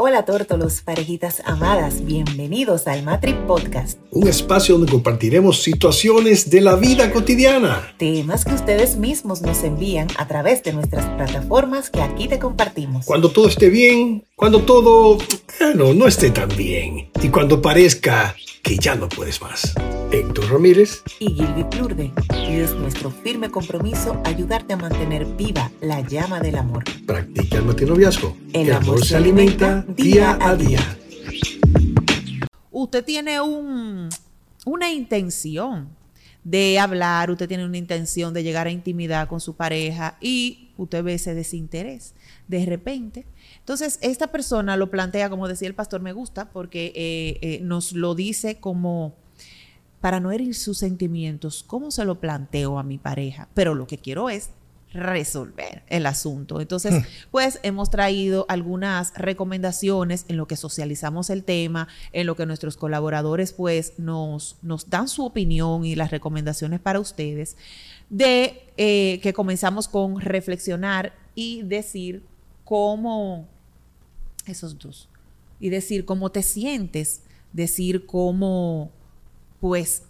Hola tórtolos, parejitas amadas, bienvenidos al Matri Podcast. Un espacio donde compartiremos situaciones de la vida cotidiana. Temas que ustedes mismos nos envían a través de nuestras plataformas que aquí te compartimos. Cuando todo esté bien, cuando todo, bueno, no esté tan bien. Y cuando parezca que ya no puedes más. Héctor Ramírez y Gilby Plurde. Y es nuestro firme compromiso ayudarte a mantener viva la llama del amor. Practica el matinoviazgo. El, amor, se alimenta día a día. Usted tiene un, una intención de hablar, usted tiene una intención de llegar a intimidad con su pareja y usted ve ese desinterés de repente. Entonces, esta persona lo plantea, como decía el pastor, me gusta, porque eh, eh, nos lo dice como para no herir sus sentimientos, ¿cómo se lo planteo a mi pareja? Pero lo que quiero es resolver el asunto. Entonces, hmm. pues hemos traído algunas recomendaciones en lo que socializamos el tema, en lo que nuestros colaboradores pues nos, nos dan su opinión y las recomendaciones para ustedes, de eh, que comenzamos con reflexionar y decir cómo, esos dos, y decir cómo te sientes, decir cómo, pues,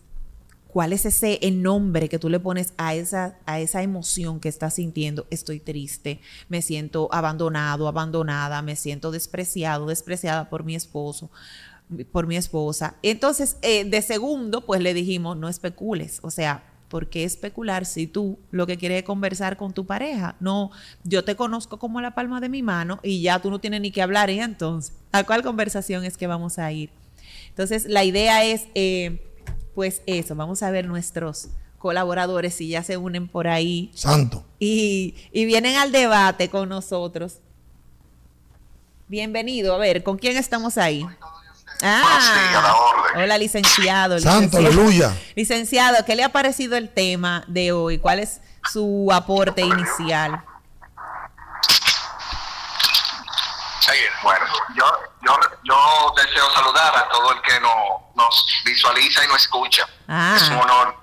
cuál es ese nombre que tú le pones a esa, a esa emoción que estás sintiendo. Estoy triste, me siento abandonado, abandonada, me siento despreciado, despreciada por mi esposo por mi esposa. Entonces, eh, de segundo, pues le dijimos, no especules, o sea, ¿por qué especular si tú lo que quieres es conversar con tu pareja? No, yo te conozco como la palma de mi mano y ya tú no tienes ni que hablar y entonces, ¿a cuál conversación es que vamos a ir? Entonces, la idea es... Eh, pues eso, vamos a ver nuestros colaboradores si ya se unen por ahí. Santo. Y, vienen al debate con nosotros. Bienvenido, a ver, ¿con quién estamos ahí? Ah, hola licenciado. Santo, aleluya. Licenciado, ¿qué le ha parecido el tema de hoy? ¿Cuál es su aporte inicial? Bueno, yo, yo, yo deseo saludar a todo el que nos visualiza y nos escucha. Ah. Es un honor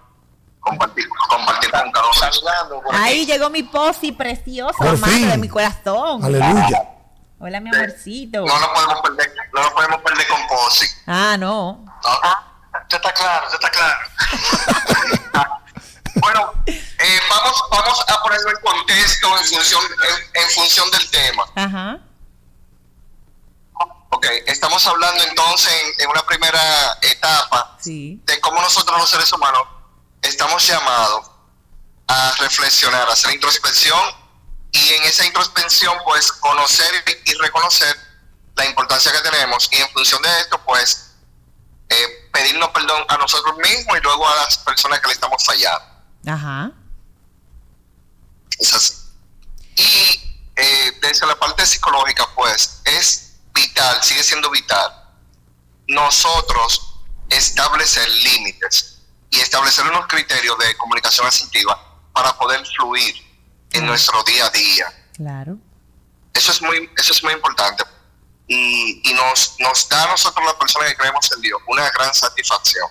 compartir, compartir con cada uno. Ahí llegó mi posi preciosa, madre de mi corazón. Aleluya. Hola, mi amorcito. No nos podemos perder, no nos podemos perder con posi. Ah, no. Ya está claro, ya está claro. bueno, eh, vamos, vamos a ponerlo en contexto en función, en función del tema. Ajá. Ok, estamos hablando entonces en, una primera etapa de cómo nosotros los seres humanos estamos llamados a reflexionar, a hacer introspección y en esa introspección pues conocer y reconocer la importancia que tenemos y en función de esto pues eh, pedirnos perdón a nosotros mismos y luego a las personas que le estamos fallando. Ajá. Es así. Y eh, desde la parte psicológica pues es vital, sigue siendo vital, nosotros establecer límites y establecer unos criterios de comunicación asertiva para poder fluir en nuestro día a día. Claro. Eso es muy, eso es muy importante. Y, nos, nos da a nosotros, las personas que creemos en Dios, una gran satisfacción.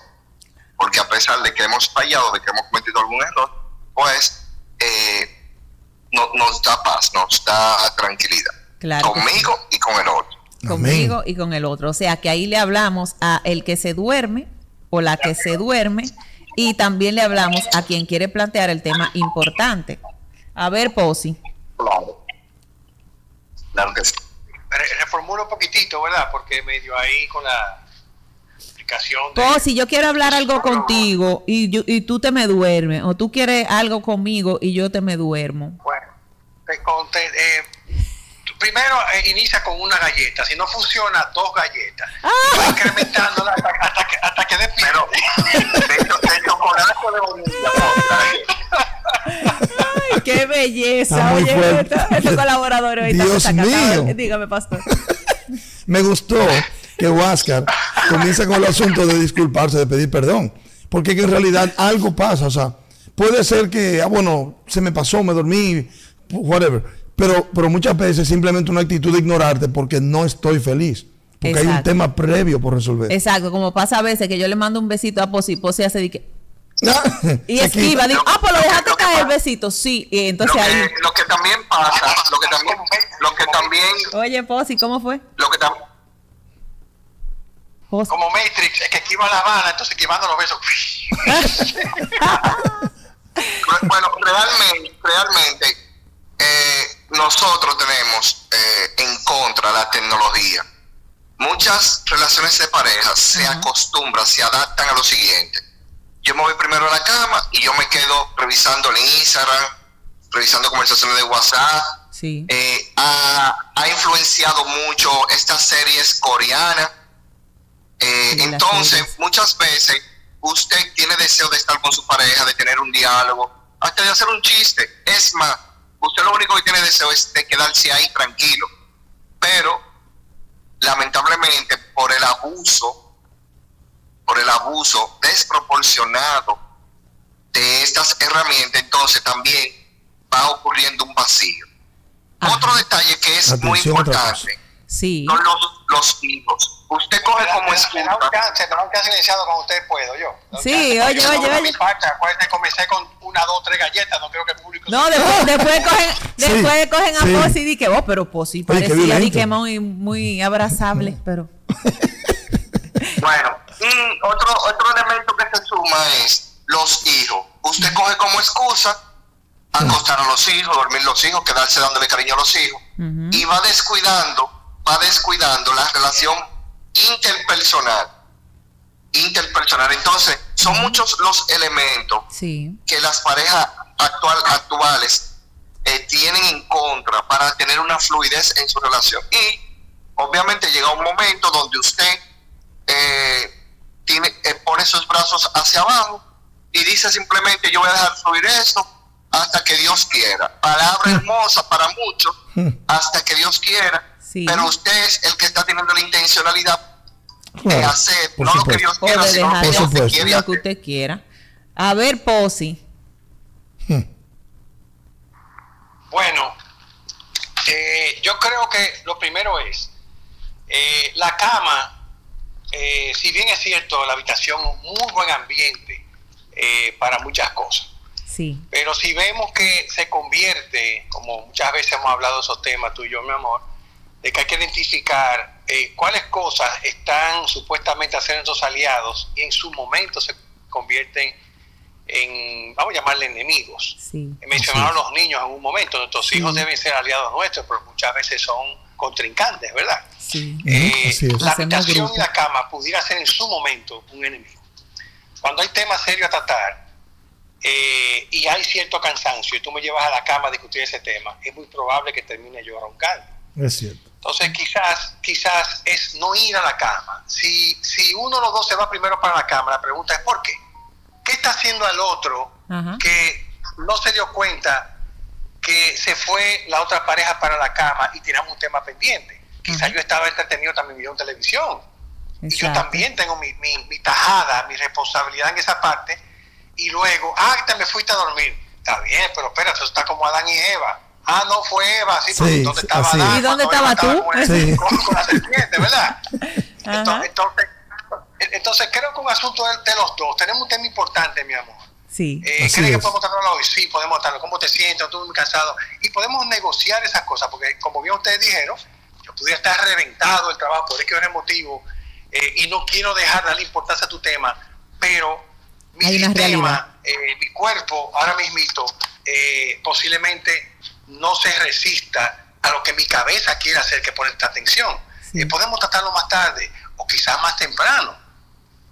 Porque a pesar de que hemos fallado, de que hemos cometido algún error, pues eh, nos da paz, nos da tranquilidad. Conmigo y con el otro conmigo y con el otro. O sea que ahí le hablamos a el que se duerme o la que se duerme y también le hablamos a quien quiere plantear el tema importante. A ver, Posi. Claro. Claro que sí. Reformulo un poquitito, ¿verdad? Porque medio ahí con la explicación. Posi, yo quiero hablar algo contigo y, yo, y tú te me duermes, o tú quieres algo conmigo y yo te me duermo. Bueno, te conté, eh, primero eh, inicia con una galleta, si no funciona, dos galletas. Ah. Va incrementando hasta, hasta, que, hasta que dé Pero de, chocolate de Belleza. Oye, estos colaboradores Dios mío. Dígame, pastor. Me gustó que Huáscar comienza con el asunto de disculparse, de pedir perdón. Porque en realidad algo pasa, o sea, puede ser que, ah, bueno, se me pasó, me dormí, whatever pero, pero muchas veces simplemente una actitud de ignorarte porque no estoy feliz. Porque hay un tema previo por resolver. Exacto, como pasa a veces que yo le mando un besito a Posi, Posi hace de que... y esquiva, digo, ah, pues lo dejaste da el besito, sí. Y entonces lo que, ahí. Lo que también pasa, lo que también, lo que también. Oye, Posi, ¿cómo fue? Lo que también. Como Matrix, es que esquiva la bala, entonces esquivando los besos. bueno, realmente, realmente, eh, nosotros tenemos eh, en contra la tecnología. Muchas relaciones de pareja se acostumbran, se adaptan a lo siguiente. Yo me voy primero a la cama y yo me quedo revisando el Instagram, revisando conversaciones de WhatsApp. Sí. Eh, ha, ha, influenciado mucho estas series coreanas. entonces, muchas veces usted tiene deseo de estar con su pareja, de tener un diálogo, hasta de hacer un chiste. Es más, usted lo único que tiene deseo es de quedarse ahí tranquilo. Pero, lamentablemente, por el abuso, por el abuso desproporcionado de estas herramientas, entonces también va ocurriendo un vacío. Otro detalle que es muy importante sí. son los, los hijos usted coge como excusa. Me da un cáncer iniciado con usted puedo yo. Sí, oye, oye, oye. Acuérdate, comencé con una, dos, tres galletas, no creo que el público... No, después, después cogen, después cogen a sí. Posi y dije, oh, pero Posi parecía di que muy, muy abrazable, pero... bueno, y otro, otro elemento que se suma es los hijos. Usted coge como excusa acostar a los hijos, dormir los hijos, quedarse dándole cariño a los hijos, uh -huh. y va descuidando, va descuidando la relación interpersonal. Interpersonal. Entonces, son muchos los elementos sí. que las parejas actual, actuales eh, tienen en contra para tener una fluidez en su relación. Y obviamente llega un momento donde usted eh, tiene, eh, pone sus brazos hacia abajo y dice simplemente yo voy a dejar fluir esto hasta que Dios quiera. Palabra hermosa para muchos, hasta que Dios quiera Sí. pero usted es el que está teniendo la intencionalidad de hacer, no lo que Dios quiera, sino lo que Por usted quiere lo que hacer. usted quiera. A ver, Posi. Bueno, eh, yo creo que lo primero es, eh, la cama, eh, si bien es cierto, la habitación es un muy buen ambiente eh, para muchas cosas, Sí. pero si vemos que se convierte, como muchas veces hemos hablado de esos temas, tú y yo, mi amor, de que hay que identificar eh, cuáles cosas están supuestamente a ser nuestros aliados y en su momento se convierten en, vamos a llamarle enemigos. Sí. Mencionaron los niños en un momento, nuestros Sí. hijos deben ser aliados nuestros, pero muchas veces son contrincantes, ¿verdad? Sí. Eh, Así es. la habitación y la cama pudiera ser en su momento un enemigo. Cuando hay temas serios a tratar eh, y hay cierto cansancio y tú me llevas a la cama a discutir ese tema, es muy probable que termine yo roncando. Es cierto. Entonces quizás, quizás es no ir a la cama. Si, si uno de los dos se va primero para la cama, la pregunta es ¿por qué? ¿Qué está haciendo al otro Ajá. que no se dio cuenta que se fue la otra pareja para la cama y tiramos un tema pendiente? Quizás Ajá. yo estaba entretenido también viendo televisión. Y yo también tengo mi, mi, mi tajada, mi responsabilidad en esa parte. Y luego, ah, te me fuiste a dormir. Está bien, pero espérate, eso está como Adán y Eva. Ah, no fue Eva, sí, Sí, ¿dónde sí, estaba Adán? ¿Y dónde Eva estaba tú? Con, el- Sí. con- con la serpiente, ¿verdad? Entonces, entonces, entonces, creo que un asunto de, de los dos. Tenemos un tema importante, mi amor. Sí. Eh, Así ¿Crees que podemos tratarlo hoy? Sí, podemos tratarlo. ¿Cómo te sientes? Estuve muy cansado. Y podemos negociar esas cosas, porque como bien ustedes dijeron, yo pudiera estar reventado el trabajo, por que es emotivo, eh, y no quiero dejar darle importancia a tu tema, pero mi Hay sistema, eh, mi cuerpo, ahora mismito, eh, posiblemente no se resista a lo que mi cabeza quiere hacer, que ponerte atención. Sí. Eh, podemos tratarlo más tarde, o quizás más temprano.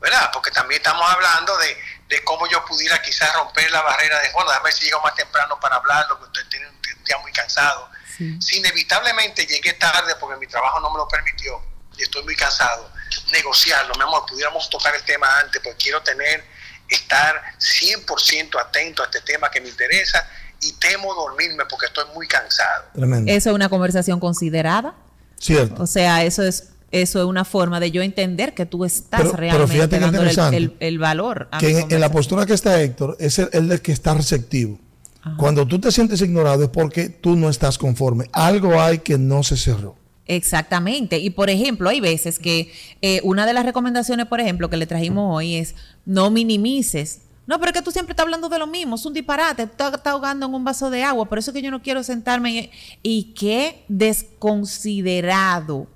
¿verdad? Porque también estamos hablando de, de cómo yo pudiera quizás romper la barrera de, bueno, déjame ver si llego más temprano para hablarlo, que usted tiene un día muy cansado. Sí. Si inevitablemente llegué tarde porque mi trabajo no me lo permitió y estoy muy cansado, negociarlo, mi amor, pudiéramos tocar el tema antes, porque quiero tener, estar 100% atento a este tema que me interesa y temo dormirme porque estoy muy cansado. Tremendo. Eso es una conversación considerada. Cierto. O sea, eso es eso es una forma de yo entender que tú estás Pero- pero realmente dándole el, el- el valor a que en, en la postura que está Héctor es el, el de que está receptivo. Ajá. Cuando tú te sientes ignorado es porque tú no estás conforme. Algo hay que no se cerró. Exactamente. Y por ejemplo, hay veces que eh, una de las recomendaciones, por ejemplo, que le trajimos hoy es no minimices No, pero es que tú siempre estás hablando de lo mismo, es un disparate, estás ahogando en un vaso de agua, por eso es que yo no quiero sentarme. Y qué desconsiderado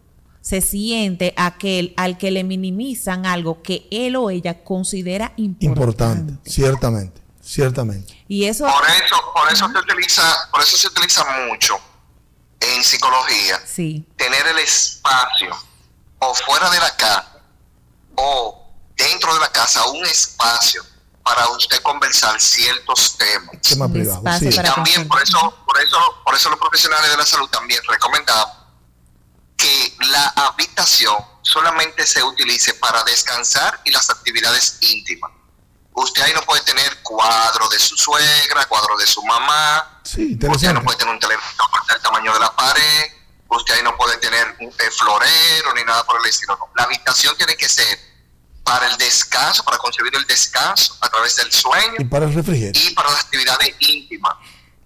se siente aquel al que le minimizan algo que él o ella considera importante. Importante, ciertamente, ciertamente. Y eso. Por eso, por eso se utiliza, por eso se utiliza mucho en psicología. Sí. Tener el espacio o fuera de la casa o dentro de la casa un espacio para usted conversar ciertos temas. Tema privado, sí. Y también por eso, por eso, por eso los profesionales de la salud también recomendamos que la habitación solamente se utilice para descansar y las actividades íntimas. Usted ahí no puede tener cuadro de su suegra, cuadro de su mamá. Sí, usted no puede tener un teléfono del tamaño de la pared. Usted ahí no puede tener un florero ni nada por el estilo. La habitación tiene que ser para el descanso, para concebir el descanso a través del sueño. Y para el refrigerio. Y para las actividades íntimas.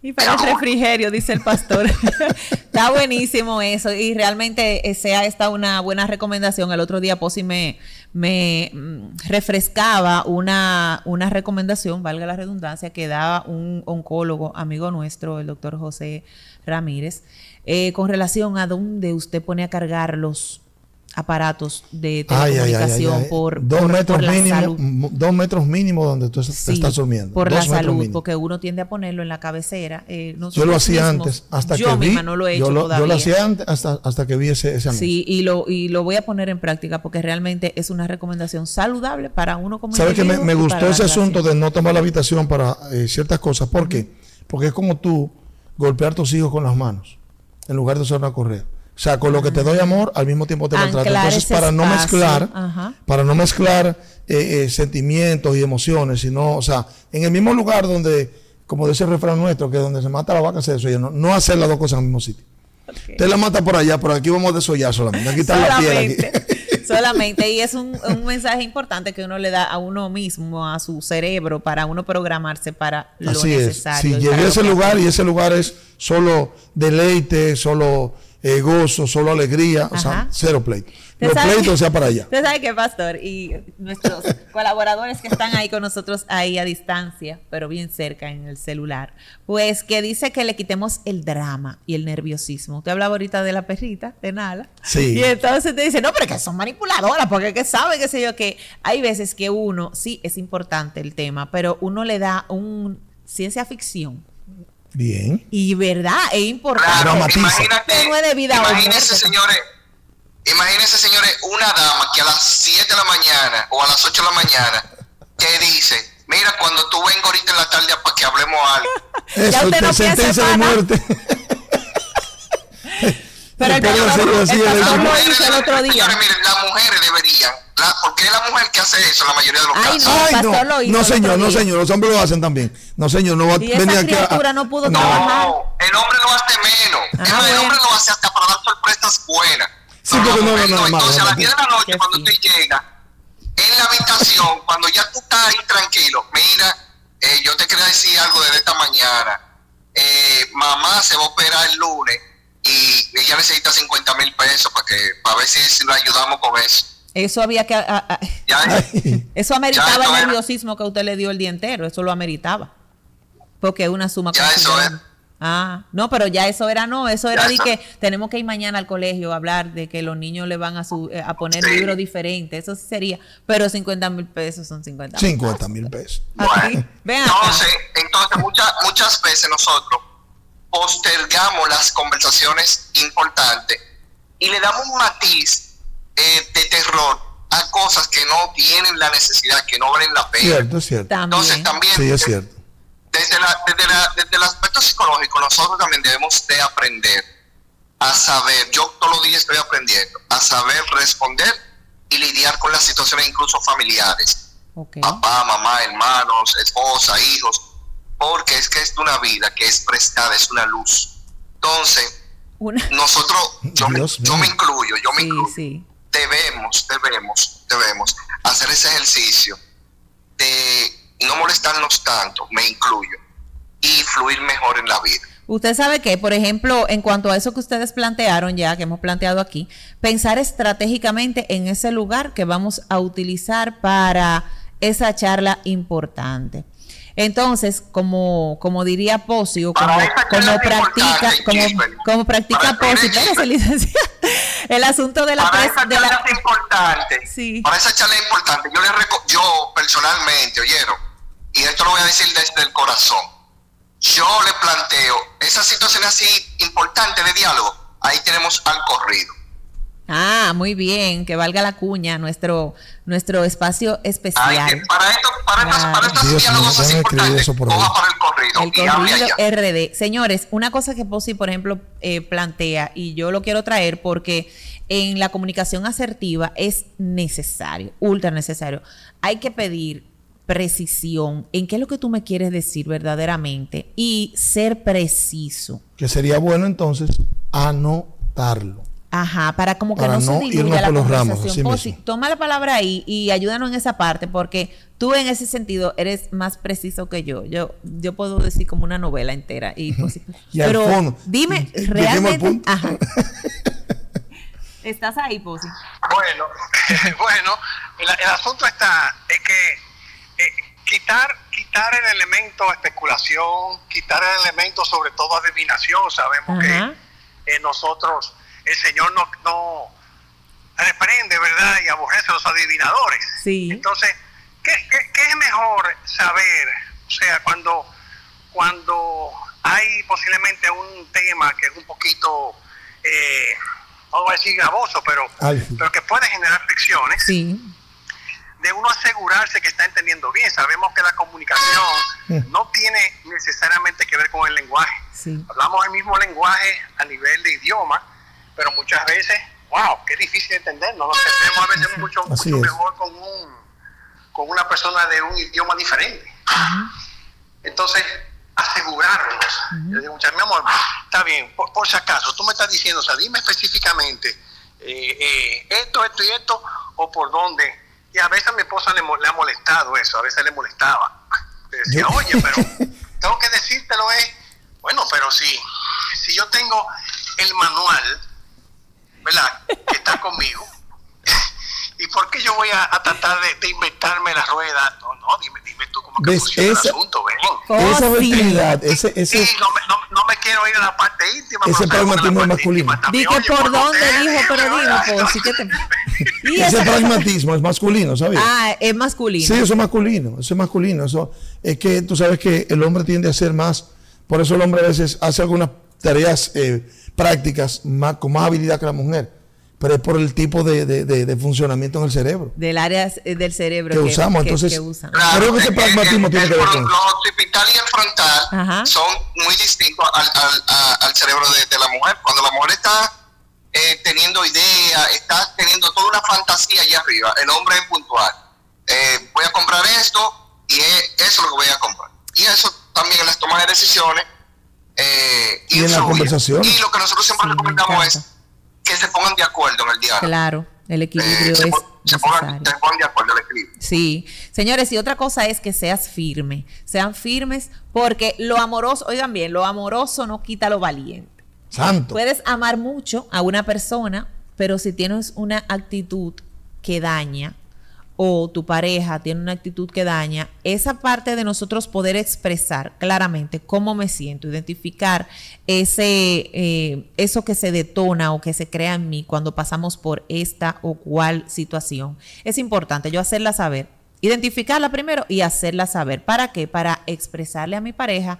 Y para el refrigerio, dice el pastor. Está buenísimo eso. Y realmente eh, sea esta una buena recomendación. El otro día Posi me, me mm, refrescaba una, una recomendación, valga la redundancia, que daba un oncólogo, amigo nuestro, el doctor José Ramírez, eh, con relación a dónde usted pone a cargar los aparatos de telecomunicación por, dos metros la mínimo, salud. Dos metros mínimo donde tú Sí, estás durmiendo. Por Dos la salud, mínimo. porque uno tiende a ponerlo en la cabecera. eh, Yo lo hacía mismos- antes, hasta yo que vi. misma no lo he hecho yo, lo, yo lo hacía antes hasta, hasta que vi ese, ese anuncio. Sí, y lo, y lo voy a poner en práctica porque realmente es una recomendación saludable para uno como ¿Sabes que me, gustó ese asunto de no tomar la habitación para eh, ciertas cosas? ¿Por qué? Porque es como tú golpear a tus hijos con las manos en lugar de usar una correa. O sea, con lo que te doy amor, al mismo tiempo te maltrato. Entonces, para no mezclar, ajá. para no mezclar eh, eh, sentimientos y emociones, sino, o sea, en el mismo lugar donde, como dice el refrán nuestro, que donde se mata la vaca se desolla, no, no hacer las dos cosas en el mismo sitio. Usted la mata por allá, pero aquí vamos a desollar solamente. Aquí está la piel aquí. Solamente, solamente. Y es un, un mensaje importante que uno le da a uno mismo, a su cerebro, para uno programarse para lo Así es. necesario. Si y para llegué a ese lugar y ese lugar es solo deleite, solo eh, gozo, solo alegría, o sea, Ajá. cero pleito. Los pleitos sea para allá. Usted sabe que, Pastor, y nuestros colaboradores que están ahí con nosotros, ahí a distancia, pero bien cerca en el celular, pues que dice que le quitemos el drama y el nerviosismo. Usted hablaba ahorita de la perrita, de Nala. Sí. Y entonces te dice, no, pero que son manipuladoras, porque que sabe, qué sé yo, que hay veces que uno, sí, es importante el tema, pero uno le da un ciencia ficción. Bien. Y verdad, es importante. Claro, imagínate, no es de vida o imagínense, muerte. señores, imagínense, señores, una dama que a las 7 de la mañana o a las 8 de la mañana te dice, mira, cuando tú vengas ahorita en la tarde para que hablemos algo. Eso usted te no piensa, sentencia de muerte. Pero el pastor, el es. pastor lo hizo el otro día. Señores, miren, las mujeres deberían, la- porque es la mujer que hace eso en la mayoría de los Ay, casos. no. Ay, no, no el señor, no señor, los hombres lo hacen también. No señor, no va esa venir aquí a- no pudo No, trabajar. No, el hombre lo hace menos. Ah, el bueno. hombre lo hace hasta para dar sorpresas buenas. Sí, Pero porque no, no, no, Entonces, no, a no, las 10 de la noche, cuando sí. usted llega en la habitación, cuando ya tú estás ahí tranquilo, mira, eh, yo te quería decir algo desde esta mañana. Eh, mamá se va a operar el lunes y ella necesita 50 mil pesos para que para ver si, si lo ayudamos con eso. Eso había que. a- a- Ya, Ay, eso Ya, ameritaba el nerviosismo que usted le dio el día entero. Eso lo ameritaba. Porque es una suma Ya, eso era. Ah, no, pero ya eso era no, eso era Ya de eso- que tenemos que ir mañana al colegio a hablar de que los niños le van a su, eh, a poner Sí. libros diferentes, eso sí sería, pero 50 mil pesos son 50 mil. 50 mil pesos. Bueno, entonces, entonces muchas, muchas veces nosotros postergamos las conversaciones importantes y le damos un matiz eh, de terror a cosas que no tienen la necesidad, que no valen la pena. Cierto, es cierto. Entonces También. también Sí, es cierto. desde, la- desde, la- desde el aspecto psicológico nosotros también debemos de aprender a saber, yo todos los días estoy aprendiendo, a saber responder y lidiar con las situaciones incluso familiares papá, mamá, hermanos, esposa, hijos, porque es que es una vida que es prestada, es una luz. Entonces, Una- nosotros, yo, me, yo incluyo, yo me sí, incluyo, sí. Debemos, debemos, debemos hacer ese ejercicio de no molestarnos tanto, me incluyo, y fluir mejor en la vida. Usted sabe que, por ejemplo, en cuanto a eso que ustedes plantearon ya, que hemos planteado aquí, pensar estratégicamente en ese lugar que vamos a utilizar para esa charla importante. Entonces, como, como diría Posio, como, como practica, como, como practica Posio, el asunto de la para esa charla es importante. Sí. Para esa charla es importante. Yo le yo personalmente, oyeron, y esto lo voy a decir desde el corazón. Yo le planteo esa situación así importante de diálogo. Ahí tenemos al corrido Ah, muy bien, que valga la cuña, nuestro, nuestro espacio especial. para esto, para, para estos diálogos así importantes, para el corrido. El corrido RD. Señores, una cosa que Posi, por ejemplo, eh, plantea, y yo lo quiero traer porque en la comunicación asertiva es necesario, ultra necesario. Hay que pedir precisión en qué es lo que tú me quieres decir verdaderamente y ser preciso. Que sería bueno entonces anotarlo. Ajá, para como que no, se diluya la conversación. toma la palabra ahí y ayúdanos en esa parte, porque tú en ese sentido eres más preciso que yo. Yo, yo puedo decir como una novela entera. Y, pero dime, realmente. Ajá. ¿Estás ahí, Posi? Bueno, bueno, el, asunto está, es que eh, quitar, quitar el elemento especulación, quitar el elemento sobre todo adivinación, sabemos que eh, nosotros el Señor no, no reprende, ¿verdad? Y aborrece a los adivinadores. Sí. Entonces, ¿qué, es mejor saber? O sea, cuando, cuando hay posiblemente un tema que es un poquito, eh, vamos a decir, gravoso, pero, pero que puede generar fricciones. Sí. De uno asegurarse que está entendiendo bien. Sabemos que la comunicación no tiene necesariamente que ver con el lenguaje. Hablamos el mismo lenguaje a nivel de idioma, pero muchas veces, wow, qué difícil entender, nos entendemos a veces mucho, mucho mejor con, un, con una persona de un idioma diferente. Entonces, asegurarnos. Yo digo, mi amor, está bien, por, si acaso, tú me estás diciendo, o sea, dime específicamente eh, eh, esto, esto y esto, o por dónde. Y a veces a mi esposa le, le ha molestado eso, a veces le molestaba. Le decía, oye, pero tengo que decírtelo, es, bueno, pero si, si yo tengo el manual ¿verdad? Que está conmigo. ¿Y por qué yo voy a, tratar de, inventarme la rueda? No, no, dime, dime tú cómo que funciona esa, el asunto, ven. Oh, esa verticalidad, ese, ese, sí, no, me, no, no, me quiero ir a la parte íntima. Ese pragmatismo masculino. Dije por dónde, dijo, pero digo, pues, sí que te... ¿Y ese pragmatismo es masculino, ¿sabes? Ah, es masculino. Sí, eso es masculino, eso es masculino. Eso es que tú sabes que el hombre tiende a ser más, por eso el hombre a veces hace algunas tareas... Eh, prácticas más, con más habilidad que la mujer, pero es por el tipo de, de, funcionamiento en el cerebro. Del área eh, del cerebro que, usamos. Entonces, creo que ese pragmatismo tiene que ver con Los occipital y el frontal son muy distintos al, al, al cerebro de, la mujer. Cuando la mujer está eh, teniendo ideas, está teniendo toda una fantasía allá arriba, el hombre es puntual. Eh, voy a comprar esto y es, eso es lo que voy a comprar. Y eso también en las tomas de decisiones eh, y, en la conversación. Y lo que nosotros siempre recomendamos es que se pongan de acuerdo en el diálogo. Claro, el equilibrio eh, es se, pongan, se, pongan, de acuerdo el equilibrio. Sí, señores, y otra cosa es que seas firme, sean firmes porque lo amoroso, oigan bien, lo amoroso no quita lo valiente. Santo. Puedes amar mucho a una persona, pero si tienes una actitud que daña, o tu pareja tiene una actitud que daña, esa parte de nosotros poder expresar claramente cómo me siento, identificar ese, eh, eso que se detona o que se crea en mí cuando pasamos por esta o cual situación, es importante yo hacerla saber, identificarla primero y hacerla saber. ¿Para qué? Para expresarle a mi pareja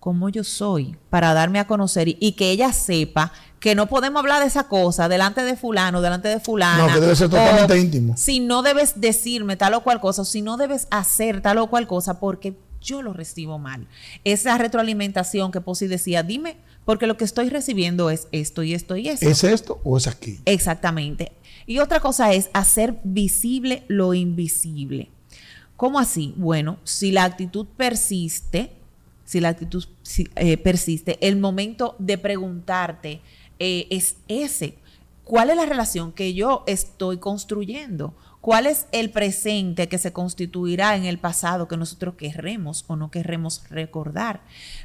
cómo yo soy, para darme a conocer y, que ella sepa que no podemos hablar de esa cosa delante de fulano, delante de fulana. No, que debe ser totalmente íntimo. Si no debes decirme tal o cual cosa, o si no debes hacer tal o cual cosa, porque yo lo recibo mal. Esa retroalimentación que Posi decía, dime, porque lo que estoy recibiendo es esto y esto y esto. ¿Es esto o es aquí? Exactamente. Y otra cosa es hacer visible lo invisible. ¿Cómo así? Bueno, si la actitud persiste, si la actitud eh, persiste, el momento de preguntarte eh, es ese. ¿Cuál es la relación que yo estoy construyendo? ¿Cuál es el presente que se constituirá en el pasado que nosotros querremos o no querremos recordar?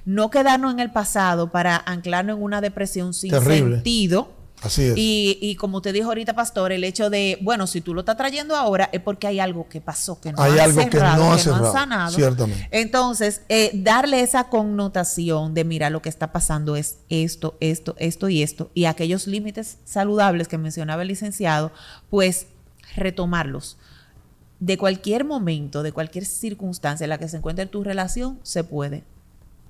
No quedarnos en el pasado para anclarnos en una depresión sin sentido Así es. Y, como te dijo ahorita, Pastor, el hecho de, bueno, si tú lo estás trayendo ahora es porque hay algo que pasó, que no hay algo cerrado, que no ha, sanado. Ciertamente. Entonces, eh, darle esa connotación de, mira, lo que está pasando es esto, esto, esto y esto, y aquellos límites saludables que mencionaba el licenciado, pues retomarlos. De cualquier momento, de cualquier circunstancia en la que se encuentre tu relación, se puede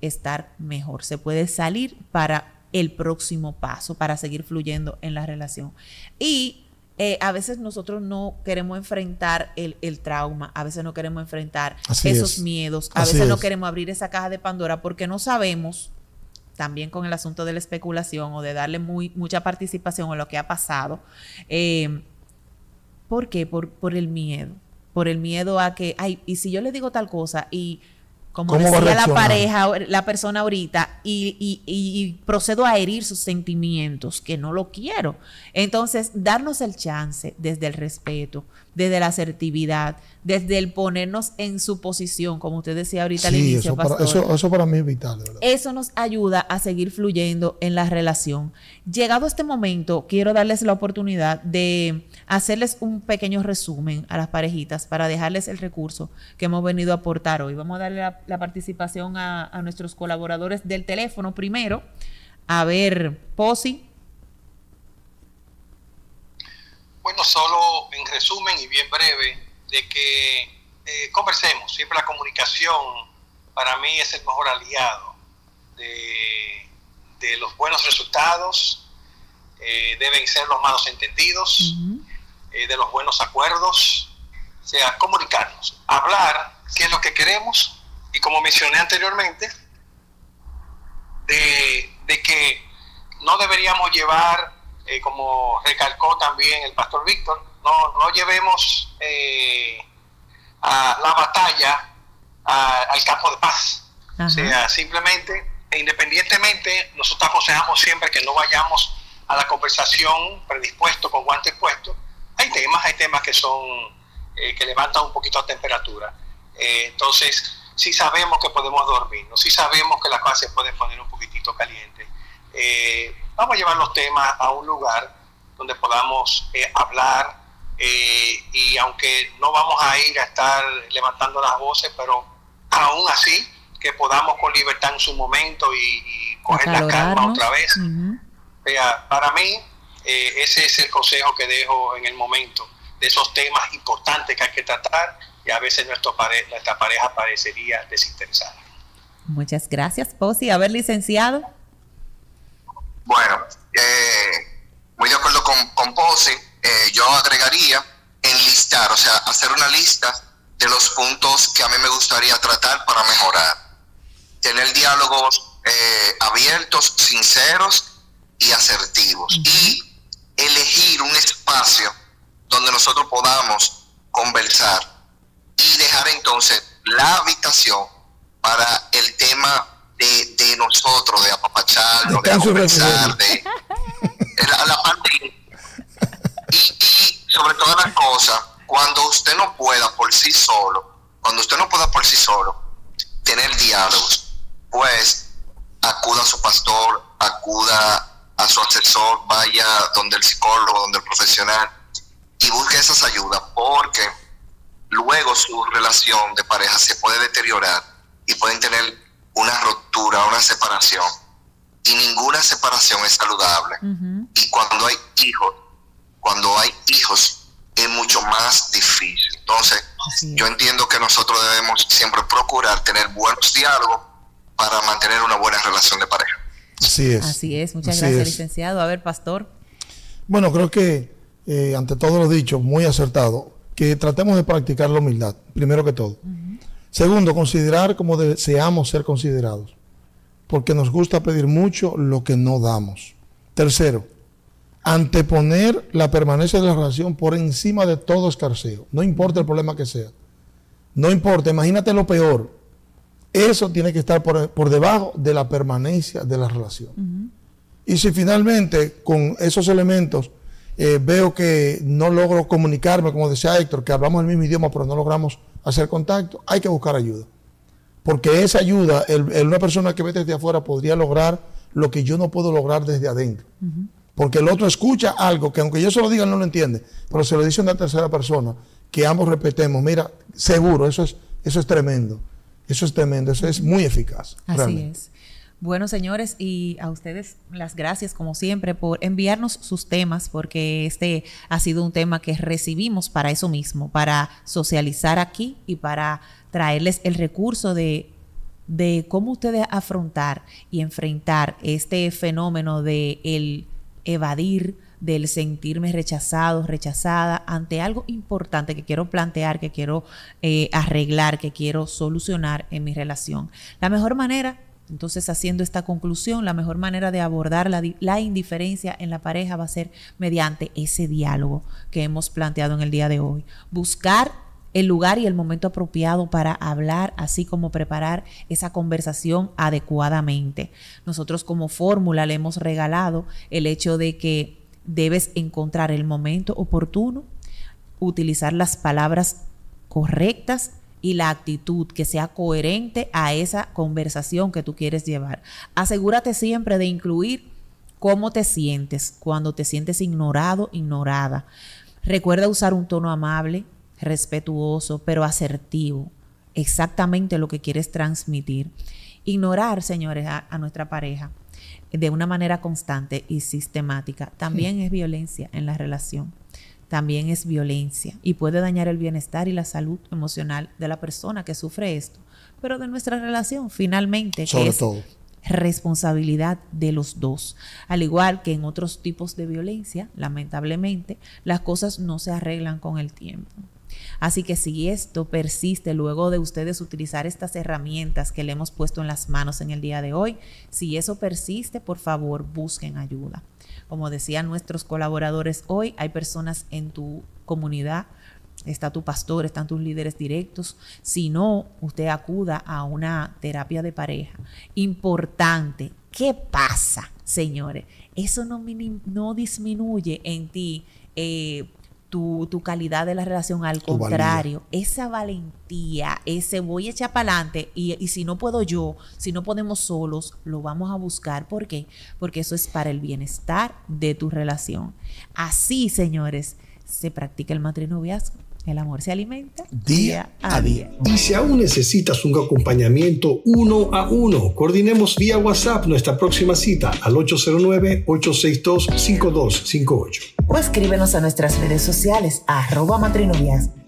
estar mejor, se puede salir para el próximo paso para seguir fluyendo en la relación. Y eh, a veces nosotros no queremos enfrentar el, trauma, a veces no queremos enfrentar esos miedos, a veces no queremos abrir esa caja de Pandora porque no sabemos, también con el asunto de la especulación o de darle muy, mucha participación en lo que ha pasado. Eh, ¿Por qué? Por, por el miedo. Por el miedo a que, ay, y si yo le digo tal cosa y como decía la pareja, la persona ahorita, y, procedo a herir sus sentimientos, que no lo quiero. Entonces, darnos el chance desde el respeto, desde la asertividad, desde el ponernos en su posición, como usted decía ahorita al inicio. Eso para, eso, para mí es vital. Eso nos ayuda a seguir fluyendo en la relación. Llegado este momento, quiero darles la oportunidad de hacerles un pequeño resumen a las parejitas para dejarles el recurso que hemos venido a aportar hoy. Vamos a darle la, participación a, a, nuestros colaboradores del teléfono primero. A ver, Posi. Bueno, solo en resumen y bien breve, de que eh, conversemos. Siempre la comunicación para mí es el mejor aliado de, los buenos resultados, eh, deben ser los malos entendidos, eh, de los buenos acuerdos, o sea, comunicarnos, hablar qué es lo que queremos. Y como mencioné anteriormente, de, de que no deberíamos llevar eh, como recalcó también el pastor Víctor, no, no llevemos eh, a la batalla al campo de paz. O sea, simplemente, e independientemente, nosotros aconsejamos siempre que no vayamos a la conversación predispuesto, con guantes puestos. Hay temas, hay temas que son, eh, que levantan un poquito la temperatura. entonces, sí sabemos que podemos dormir, sí sabemos que la cosa se puede poner un poquitito caliente. Eh, vamos a llevar los temas a un lugar donde podamos eh, hablar eh, y aunque no vamos a ir a estar levantando las voces, pero aún así que podamos con libertad en su momento y, coger la calma otra vez. para mí ese es el consejo que dejo en el momento de esos temas importantes que hay que tratar y a veces nuestro nuestra pareja parecería desinteresada. Muchas gracias, Posi. A ver, licenciado. Bueno, eh, muy de acuerdo con, con Pose, eh, yo agregaría enlistar, o sea, hacer una lista de los puntos que a mí me gustaría tratar para mejorar. Tener diálogos eh, abiertos, sinceros y asertivos. Y elegir un espacio donde nosotros podamos conversar y dejar entonces la habitación para el tema de, nosotros, de apapacharnos, de, conversar, de, la, parte y, y sobre todas las cosas, cuando usted no pueda por sí solo, cuando usted no pueda por sí solo tener diálogos, pues acuda a su pastor, acuda a su asesor, vaya donde el psicólogo, donde el profesional y busque esas ayudas, porque luego su relación de pareja se puede deteriorar y pueden tener una ruptura, una separación. Y ninguna separación es saludable. Y cuando hay hijos, cuando hay hijos, es mucho más difícil. Entonces, yo entiendo que nosotros debemos siempre procurar tener buenos diálogos para mantener una buena relación de pareja. Así es. Así es. Muchas gracias, licenciado. A ver, pastor. Bueno, creo que eh, ante todo lo dicho, muy acertado, que tratemos de practicar la humildad, primero que todo. Segundo, considerar como deseamos ser considerados, porque nos gusta pedir mucho lo que no damos. Tercero, anteponer la permanencia de la relación por encima de todo escarceo, no importa el problema que sea. No importa, imagínate lo peor. Eso tiene que estar por, debajo de la permanencia de la relación. Y si finalmente con esos elementos eh, veo que no logro comunicarme, como decía Héctor, que hablamos el mismo idioma, pero no logramos hacer contacto, hay que buscar ayuda. Porque esa ayuda, el, una persona que ve desde afuera podría lograr lo que yo no puedo lograr desde adentro. Porque el otro escucha algo que aunque yo se lo diga no lo entiende, pero se lo dice una tercera persona, que ambos respetemos, mira, seguro, eso es, eso es tremendo. Eso es tremendo, eso es muy eficaz. Así es. Bueno, señores, y a ustedes las gracias, como siempre, por enviarnos sus temas, porque este ha sido un tema que recibimos para eso mismo, para socializar aquí y para traerles el recurso de, de cómo ustedes afrontar y enfrentar este fenómeno de el evadir, del sentirme rechazado, rechazada ante algo importante que quiero plantear, que quiero eh, arreglar, que quiero solucionar en mi relación. La mejor manera entonces, haciendo esta conclusión, la mejor manera de abordar la, indiferencia en la pareja va a ser mediante ese diálogo que hemos planteado en el día de hoy. Buscar el lugar y el momento apropiado para hablar, así como preparar esa conversación adecuadamente. Nosotros como fórmula le hemos regalado el hecho de que debes encontrar el momento oportuno, utilizar las palabras correctas y la actitud que sea coherente a esa conversación que tú quieres llevar. Asegúrate siempre de incluir cómo te sientes cuando te sientes ignorado, ignorada. Recuerda usar un tono amable, respetuoso, pero asertivo. Exactamente lo que quieres transmitir. Ignorar, señores, a, nuestra pareja de una manera constante y sistemática también es violencia en la relación también es violencia y puede dañar el bienestar y la salud emocional de la persona que sufre esto, pero de nuestra relación finalmente, Sobre es todo. responsabilidad de los dos. Al igual que en otros tipos de violencia, lamentablemente, las cosas no se arreglan con el tiempo. Así que si esto persiste luego de ustedes utilizar estas herramientas que le hemos puesto en las manos en el día de hoy, si eso persiste, por favor, busquen ayuda. Como decían nuestros colaboradores hoy, hay personas en tu comunidad, está tu pastor, están tus líderes directos. Si no, usted acuda a una terapia de pareja. Importante, ¿qué pasa, señores? Eso no, no disminuye en ti eh, tu, calidad de la relación. Al contrario, esa valentía, ese voy a echar para adelante y, y, si no puedo yo, si no podemos solos, lo vamos a buscar. ¿Por qué? Porque eso es para el bienestar de tu relación. Así, señores, se practica el matrinoviazgo. El amor se alimenta día a día. Y si aún necesitas un acompañamiento uno a uno, coordinemos vía WhatsApp nuestra próxima cita al 809-862-5258. O escríbenos a nuestras redes sociales arroba matrinoviazgo